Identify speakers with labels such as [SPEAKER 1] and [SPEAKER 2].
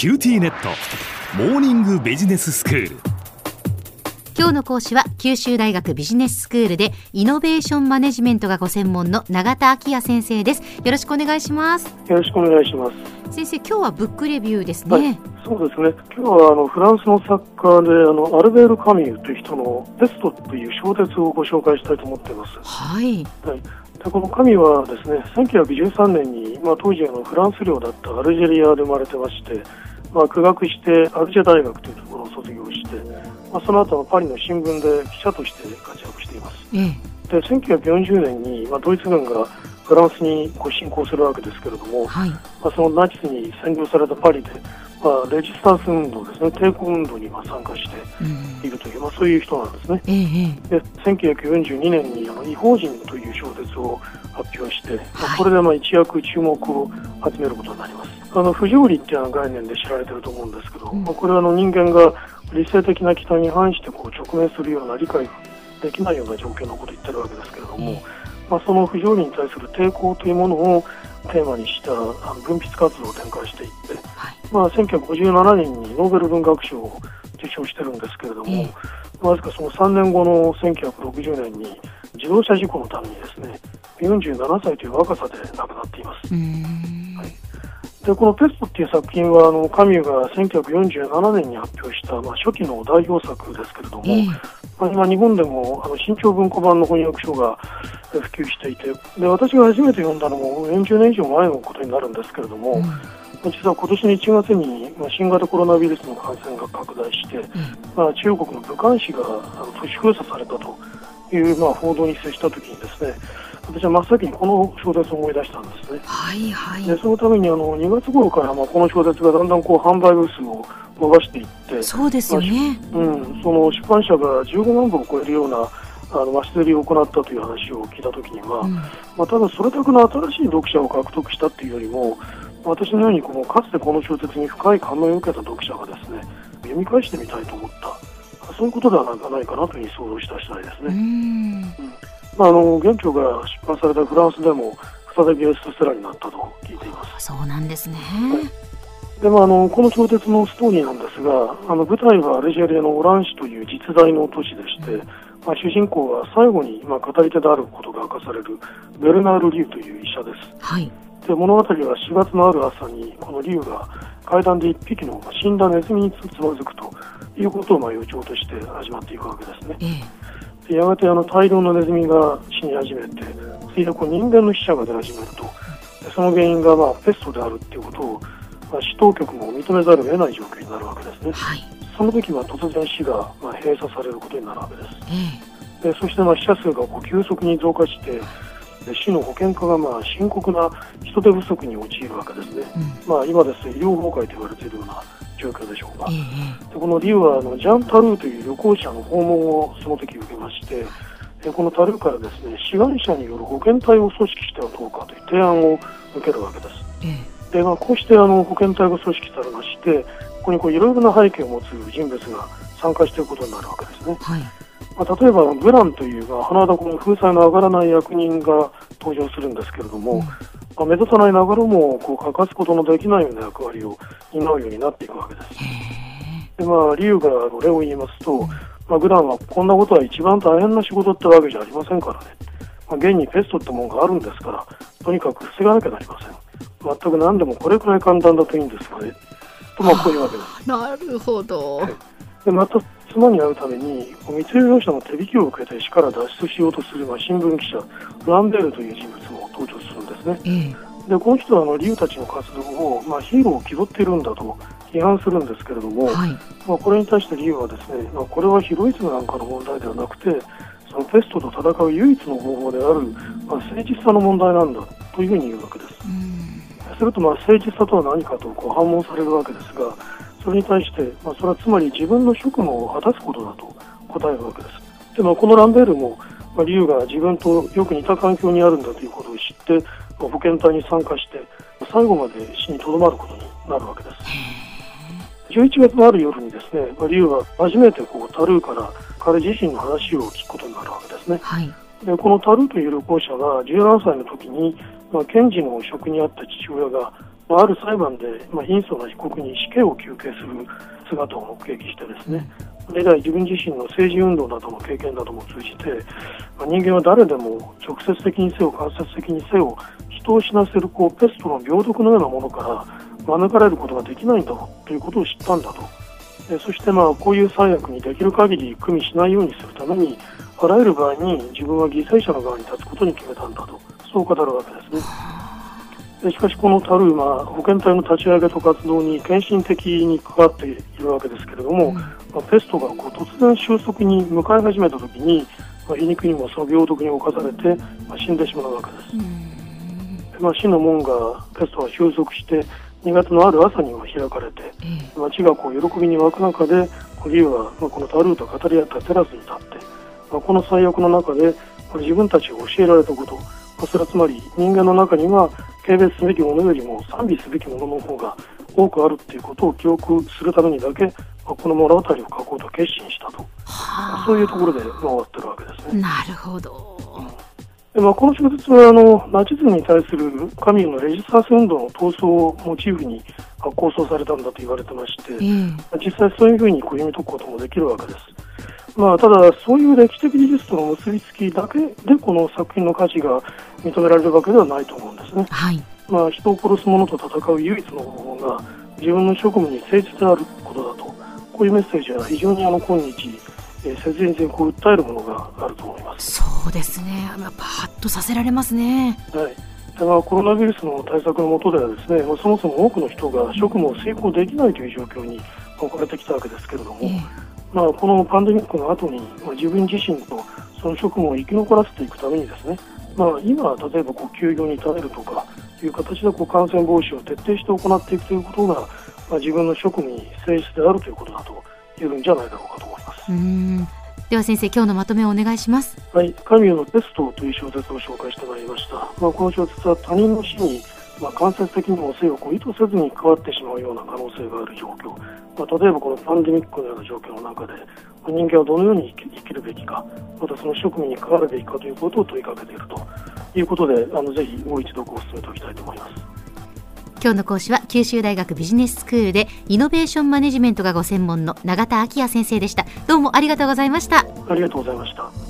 [SPEAKER 1] QTnet。モーニングビジネススクール。
[SPEAKER 2] 今日の講師は九州大学ビジネススクールでイノベーションマネジメントがご専門の永田晃也先生です。よろしくお願いします。
[SPEAKER 3] よろしくお願いします。
[SPEAKER 2] 先生今日はブックレビューですね、
[SPEAKER 3] はい、そうですね。今日はあのフランスの作家であのアルベール・カミューという人の「ペスト」という小説をご紹介したいと思っています。
[SPEAKER 2] はい、
[SPEAKER 3] はい。でこのカミュはですね1913年に、まあ、当時のフランス領だったアルジェリアで生まれてまして、まあ、苦学してアルジェ大学というところを卒業して、まあ、その後はパリの新聞で記者として活躍しています。
[SPEAKER 2] ええ、
[SPEAKER 3] で1940年に、まあ、ドイツ軍がフランスにこう侵攻するわけですけれども、
[SPEAKER 2] はい、
[SPEAKER 3] まあ、そのナチスに占領されたパリで、まあ、レジスタンス運動ですね抵抗運動にまあ参加しているという、まあ、そういう人なんですね。
[SPEAKER 2] ええ、
[SPEAKER 3] で1942年にあの「異邦人」という小説を発表して、まあ、これでまあ一躍注目を集めることになりますあの不条理っていうような概念で知られてると思うんですけど、
[SPEAKER 2] うん。
[SPEAKER 3] まあ、これはあの人間が理性的な期待に反してこう直面するような理解ができないような状況のことを言ってるわけですけれども、
[SPEAKER 2] うん。
[SPEAKER 3] まあ、その不条理に対する抵抗というものをテーマにした文筆活動を展開していって、
[SPEAKER 2] はい。
[SPEAKER 3] まあ、1957年にノーベル文学賞を受賞してるんですけれども、
[SPEAKER 2] ええ
[SPEAKER 3] わずかその3年後の1960年に自動車事故のためにですね47歳という若さで亡くなっていますでこの「ペスト」っていう作品はあのカミュが1947年に発表した、まあ、初期の代表作ですけれども、
[SPEAKER 2] ええ。
[SPEAKER 3] まあ今日本でもあの新潮文庫版の翻訳書がえ普及していてで私が初めて読んだのも40年以上前のことになるんですけれども、
[SPEAKER 2] うん。
[SPEAKER 3] 実は今年の1月に、まあ、新型コロナウイルスの感染が拡大して、まあ、中国の武漢市があの都市封鎖されたという、まあ、報道に接したときにですね私は真っ先にこの小説を思い出したんですね。
[SPEAKER 2] はいはい。
[SPEAKER 3] でそのためにあの2月頃から、まあ、この小説がだんだんこう販売部数を伸ばしていって、
[SPEAKER 2] そうですよね。
[SPEAKER 3] うん、その出版社が15万部を超えるようなあの増し刷りを行ったという話を聞いたときには、
[SPEAKER 2] うん。
[SPEAKER 3] まあ、ただそれだけの新しい読者を獲得したっていうよりも私のようにこのかつてこの小説に深い感銘を受けた読者がですね読み返してみたいと思ったそういうことではないかなというふうに想像した次第ですね、
[SPEAKER 2] ん。
[SPEAKER 3] まあ、あの現著が出版されたフランスでも再びベストセラーになったと聞いています。
[SPEAKER 2] そうなんですね。
[SPEAKER 3] でもあのこの小説のストーリーなんですがあの舞台はアルジェリアのオラン市という実在の都市でして、まあ、主人公は最後に、まあ、語り手であることが明かされるベルナール・リュウという医者です。
[SPEAKER 2] はい
[SPEAKER 3] で物語は4月のある朝にこのリュウが階段で1匹の死んだネズミにつまずくということをまあ予兆として始まっていくわけですね。
[SPEAKER 2] ええ。
[SPEAKER 3] でやがてあの大量のネズミが死に始めてついでこう人間の死者が出始めると。でその原因がまあペストであるっていうことを、まあ、市当局も認めざるを得ない状況になるわけですね。
[SPEAKER 2] はい。
[SPEAKER 3] その時は突然死がまあ閉鎖されることになるわけです。
[SPEAKER 2] え
[SPEAKER 3] でそしてまあ死者数がこう急速に増加してで市の保健課がまあ深刻な人手不足に陥るわけですね、
[SPEAKER 2] えうん。
[SPEAKER 3] まあ、今ですと医療崩壊と言われているような状況でしょうか。
[SPEAKER 2] ええ
[SPEAKER 3] でこのリュウはあのジャン・タルーという旅行者の訪問をその時受けましてでこのタルーからですね志願者による保健隊を組織してはどうかという提案を受けるわけです。
[SPEAKER 2] ええ。
[SPEAKER 3] で、まあ、こうしてあの保健隊が組織されましてここにこういろいろな背景を持つ人物が参加していくことになるわけですね。
[SPEAKER 2] はい
[SPEAKER 3] まあ、例えばブランという、まあ、花田この風采の上がらない役人が登場するんですけれども、
[SPEAKER 2] うん。
[SPEAKER 3] まあ、目立たないながらもこう欠かすことのできないような役割を担うようになっていくわけです。
[SPEAKER 2] へ
[SPEAKER 3] でまあ、理由がこれを言いますと、まあ、ブランはこんなことは一番大変な仕事ってわけじゃありませんからね、まあ、現にペストってものがあるんですからとにかく防がなきゃなりません。全く何でもこれくらい簡単だといいんですがね。とまあこういうわけです。
[SPEAKER 2] え なるほど。
[SPEAKER 3] でまた妻に会うために密輸業者の手引きを受けて死から脱出しようとする、まあ、新聞記者ランベールという人物も登場するんですね。
[SPEAKER 2] ええ。
[SPEAKER 3] でこの人はあのリュウたちの活動を、まあ、ヒーローを気取っているんだと批判するんですけれども、
[SPEAKER 2] はい。
[SPEAKER 3] まあ、これに対してリュウはですね、まあ、これはヒロイズムなんかの問題ではなくてそのペストと戦う唯一の方法である、まあ、誠実さの問題なんだというふうに言うわけです。
[SPEAKER 2] うん。
[SPEAKER 3] するとまあ誠実さとは何かとこう反問されるわけですがそれに対して、まあ、それはつまり自分の職務を果たすことだと答えるわけです。で、まあ、このランベールも、まあ、リュウが自分とよく似た環境にあるんだということを知って、まあ保健隊に参加して最後まで死にとどまることになるわけです。11月のある夜にですね、まあ、リュウは初めてこうタルーから彼自身の話を聞くことになるわけですね。
[SPEAKER 2] はい。
[SPEAKER 3] でこのタルーという旅行者は17歳の時に、まあ、検事の職にあった父親がまあ、ある裁判で、まあ、貧相な被告に死刑を求刑する姿を目撃してですね、以来自分自身の政治運動などの経験なども通じて、まあ、人間は誰でも直接的にせよ間接的にせよ人を死なせるこうペストの病毒のようなものから免れることができないんだということを知ったんだと。そしてまあこういう最悪にできる限り組みしないようにするためにあらゆる場合に自分は犠牲者の側に立つことに決めたんだと。そう語るわけですね。しかしこのタルーマ保健体の立ち上げと活動に献身的に関わっているわけですけれども、うん、まあ、ペストがこう突然収束に向かい始めた時に、まあ、皮肉にもその病毒に侵されて、まあ、死んでしまうわけです。うん、まあ、死の門がペストが収束して2月のある朝には開かれて、街がこう喜びに沸く中でリュウはまあこのタルーと語り合ったテラスに立って、まあ、この最悪の中で自分たちが教えられたこと、まあ、それはつまり人間の中には軽蔑すべきものよりも賛美すべきものの方が多くあるということを記憶するためにだけ、まあ、この物語を書こうと決心したと、そういうところで、まあ、終わってるわけですね。
[SPEAKER 2] なるほど、
[SPEAKER 3] でまあ、この小説はあのナチズムに対する神のレジスタンス運動の闘争をモチーフに構想されたんだと言われてまして、実際そういうふうにこう読み解くこともできるわけです。まあ、ただ、そういう歴史的事実との結びつきだけでこの作品の価値が認められるわけではないと思うんですね。
[SPEAKER 2] はい、
[SPEAKER 3] まあ、人を殺す者と戦う唯一の方法が自分の職務に誠実であることだとこういうメッセージは非常にあの今日、えー、切実にこう訴えるものがあると思います。
[SPEAKER 2] そうですね、まあ、パッとさせられますね。
[SPEAKER 3] はい。まあ、コロナウイルスの対策の下ではですね、まあ、そもそも多くの人が職務を遂行できないという状況に置かれてきたわけですけれども、えー、まあ、このパンデミックの後に、まあ、自分自身とその職務を生き残らせていくためにですね、まあ、今、例えばこう休業に耐えるとかいう形でこう感染防止を徹底して行っていくということが、まあ、自分の職務に誠実であるということだというんじゃないだろうかと思います。
[SPEAKER 2] では先生今日のまとめをお願いします。
[SPEAKER 3] はい。カミュのテストという小説を紹介してまいりました、まあ、この小説は他人の死にまあ、間接的にも性を意図せずに関わってしまうような可能性がある状況、まあ、例えばこのパンデミックのような状況の中で、まあ、人間はどのように生きるべきか。またその職務に関わるべきかということを問いかけていると。いうことであのぜひもう一度ご進めておきたいと思います。
[SPEAKER 2] 今日の講師は九州大学ビジネススクールでイノベーションマネジメントがご専門の永田昭也先生でした。どうもありがとうございました。
[SPEAKER 3] ありがとうございました